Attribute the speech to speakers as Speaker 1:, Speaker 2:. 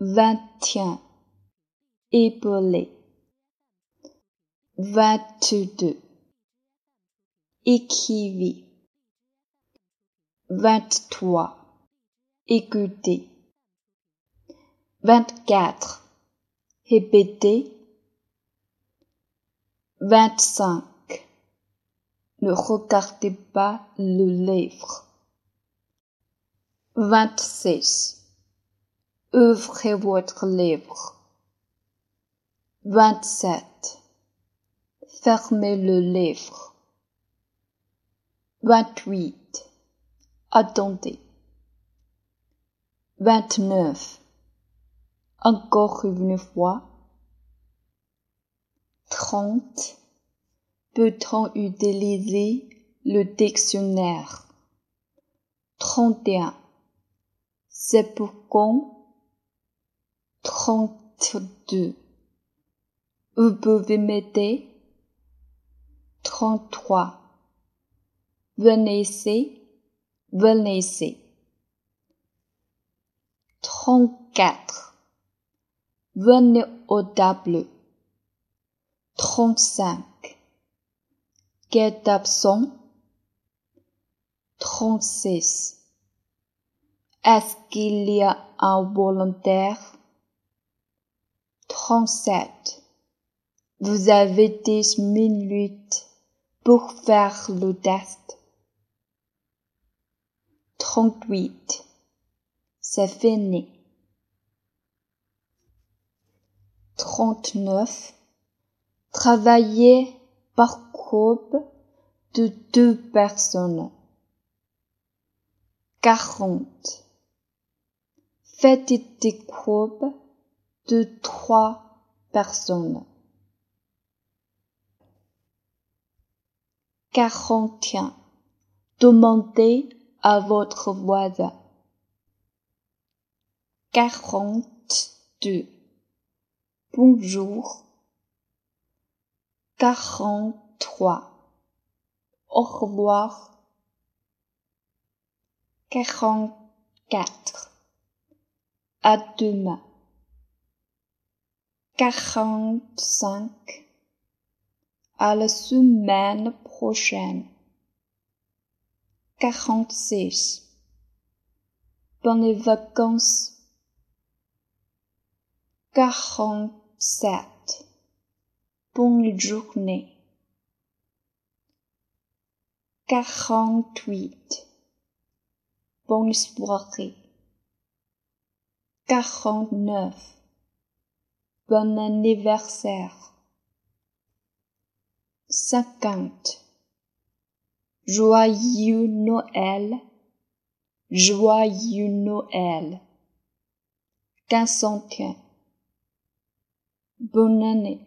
Speaker 1: vingt et un, épaulé, vingt-deux, écrivit, vingt-trois, écoutez, vingt-quatre, répétez, vingt-cinq, ne regardez pas le livre. 26. Ouvrez votre livre. 27. Fermez le livre. 28. Attendez. 29. Encore une fois. 30. Peut-on utiliser le dictionnaire? 31. C'est pour 32. Vous pouvez m'aider? 33. Venez ici, venez ici. 34. Venez au tableau. 35. Quel absent? 36. Est-ce qu'il y a un volontaire? 37. Vous avez dix minutes pour faire le test. 38. C'est fini. 39. Travailler par groupe de deux personnes. 40. Faites des groupes de trois personnes. 41. Demandez à votre voisin. 42. Bonjour. 43. Au revoir. 44. À demain. 45. À la semaine prochaine. 46. Bonnes vacances. 47. Bonne journée. 48. Bonne soirée. 49. Bon anniversaire. 50. Joyeux Noël. Joyeux Noël. 15 centimes. Bonne année.